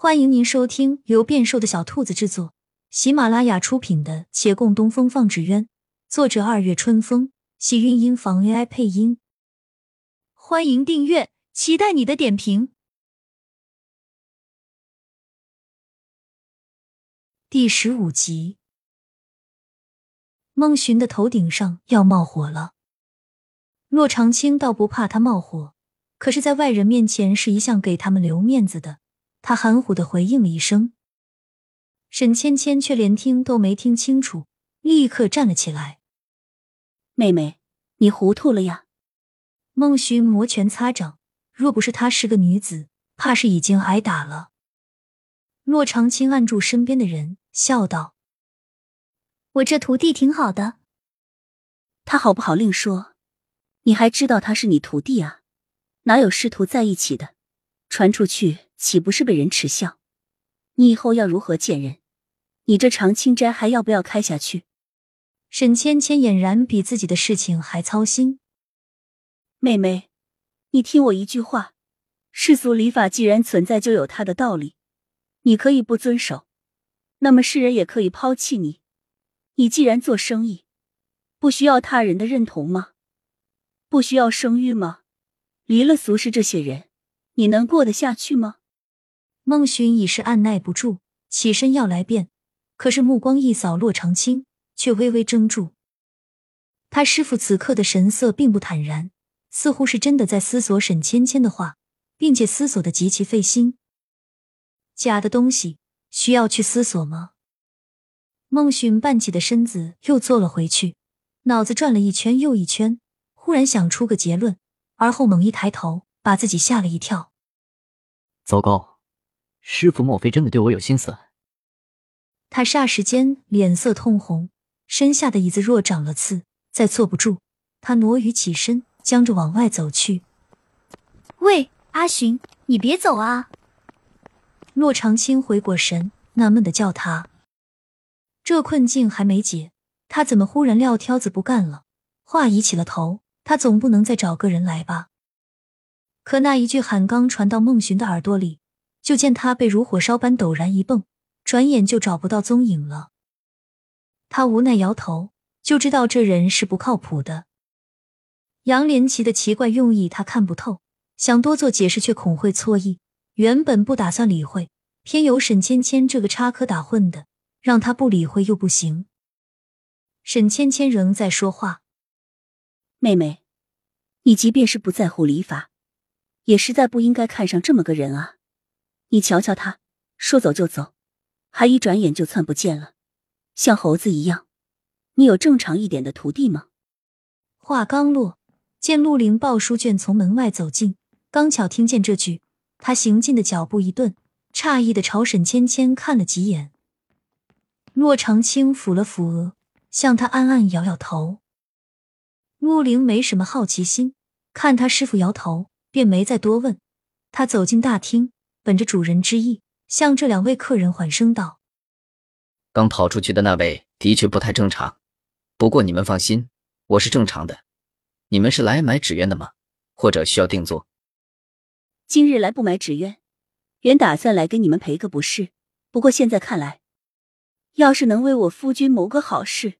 欢迎您收听由变瘦的小兔子制作、喜马拉雅出品的《且共东风放纸鸢》，作者二月春风，喜韵音房 AI 配音。欢迎订阅，期待你的点评。第十五集，孟寻的头顶上要冒火了。骆长青倒不怕他冒火，可是，在外人面前是一向给他们留面子的。他含糊的回应了一声，沈芊芊却连听都没听清楚，立刻站了起来。妹妹，你糊涂了呀！孟寻摩拳擦掌，若不是她是个女子，怕是已经挨打了。骆长青按住身边的人，笑道：“我这徒弟挺好的，他好不好另说，你还知道他是你徒弟啊？哪有师徒在一起的？传出去。”岂不是被人耻笑？你以后要如何见人？你这长青斋还要不要开下去？沈芊芊俨然比自己的事情还操心。妹妹，你听我一句话，世俗礼法既然存在，就有它的道理。你可以不遵守，那么世人也可以抛弃你。你既然做生意，不需要他人的认同吗？不需要声誉吗？离了俗世这些人，你能过得下去吗？孟寻已是按耐不住，起身要来辩，可是目光一扫洛长青，却微微怔住。他师傅此刻的神色并不坦然，似乎是真的在思索沈芊芊的话，并且思索的极其费心。假的东西需要去思索吗？孟寻半起的身子又坐了回去，脑子转了一圈又一圈，忽然想出个结论，而后猛一抬头，把自己吓了一跳。糟糕！师傅莫非真的对我有心思？他霎时间脸色通红，身下的椅子若长了刺，再坐不住。他挪于起身，将着往外走去。喂，阿寻，你别走啊！骆长青回过神，纳闷的叫他。这困境还没解，他怎么忽然撂挑子不干了？话已起了头，他总不能再找个人来吧？可那一句喊刚传到孟寻的耳朵里。就见他被如火烧般陡然一蹦，转眼就找不到踪影了。他无奈摇头，就知道这人是不靠谱的。杨连奇的奇怪用意他看不透，想多做解释却恐会错意。原本不打算理会，偏有沈芊芊这个插科打诨的，让他不理会又不行。沈芊芊仍在说话：“妹妹，你即便是不在乎礼法，也实在不应该看上这么个人啊。”你瞧瞧他，说走就走，还一转眼就窜不见了，像猴子一样。你有正常一点的徒弟吗？话刚落，见陆林抱书卷从门外走进，刚巧听见这句，他行进的脚步一顿，诧异的朝沈芊芊看了几眼。洛长青抚了抚额，向他暗暗摇摇头。陆林没什么好奇心，看他师傅摇头，便没再多问。他走进大厅。本着主人之意，向这两位客人缓声道：“刚跑出去的那位的确不太正常，不过你们放心，我是正常的。你们是来买纸鸢的吗？或者需要定做？今日来不买纸鸢，原打算来给你们赔个不是。不过现在看来，要是能为我夫君谋个好事，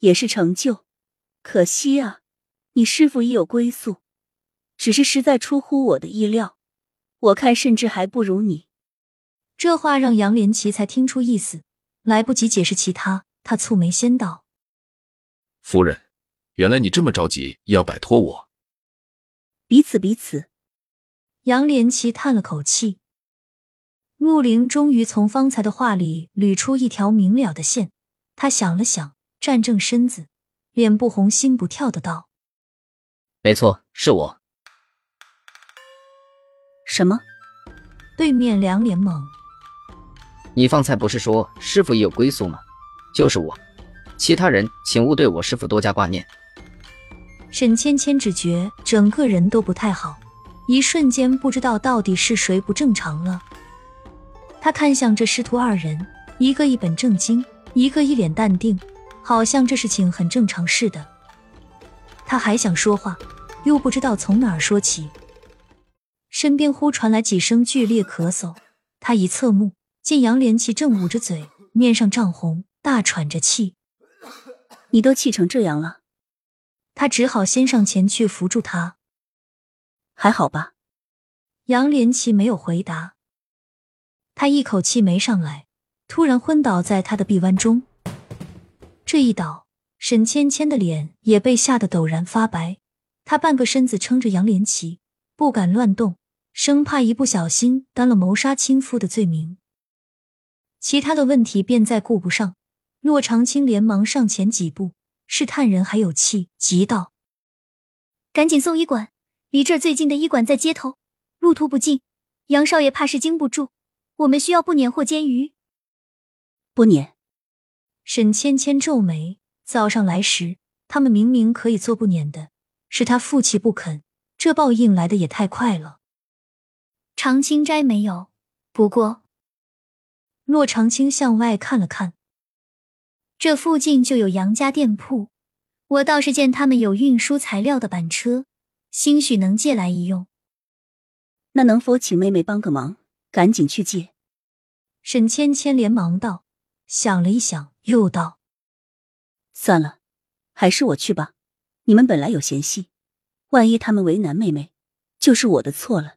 也是成就。可惜啊，你师傅已有归宿，只是实在出乎我的意料。”我看甚至还不如你。这话让杨连奇才听出意思，来不及解释其他，他蹙眉先道：“夫人，原来你这么着急要摆脱我。”彼此彼此。杨连奇叹了口气。陆凌终于从方才的话里捋出一条明了的线，他想了想，站正身子，脸不红心不跳的道：“没错，是我。”什么？对面两脸懵。你方才不是说师傅也有归宿吗？就是我，其他人请勿对我师傅多加挂念。沈芊芊只觉整个人都不太好，一瞬间不知道到底是谁不正常了。他看向这师徒二人，一个一本正经，一个一脸淡定，好像这事情很正常似的。他还想说话，又不知道从哪儿说起。身边忽传来几声剧烈咳嗽，他一侧目，见杨连奇正捂着嘴，面上涨红，大喘着气。你都气成这样了，他只好先上前去扶住他。还好吧？杨连奇没有回答。他一口气没上来，突然昏倒在他的臂弯中。这一倒，沈芊芊的脸也被吓得陡然发白。她半个身子撑着杨连奇，不敢乱动，生怕一不小心担了谋杀亲夫的罪名。其他的问题便再顾不上。骆长青连忙上前几步，试探人还有气，急道：“赶紧送医馆，离这儿最近的医馆在街头，路途不近，杨少爷怕是经不住。我们需要不撵或煎鱼。”不撵。沈芊芊皱眉，早上来时他们明明可以做不撵的，是他负气不肯，这报应来的也太快了。长青斋没有，不过，骆长青向外看了看。这附近就有杨家店铺，我倒是见他们有运输材料的板车，兴许能借来一用。那能否请妹妹帮个忙，赶紧去借？沈芊芊连忙道，想了一想，又道：“算了，还是我去吧。你们本来有嫌隙，万一他们为难妹妹，就是我的错了。”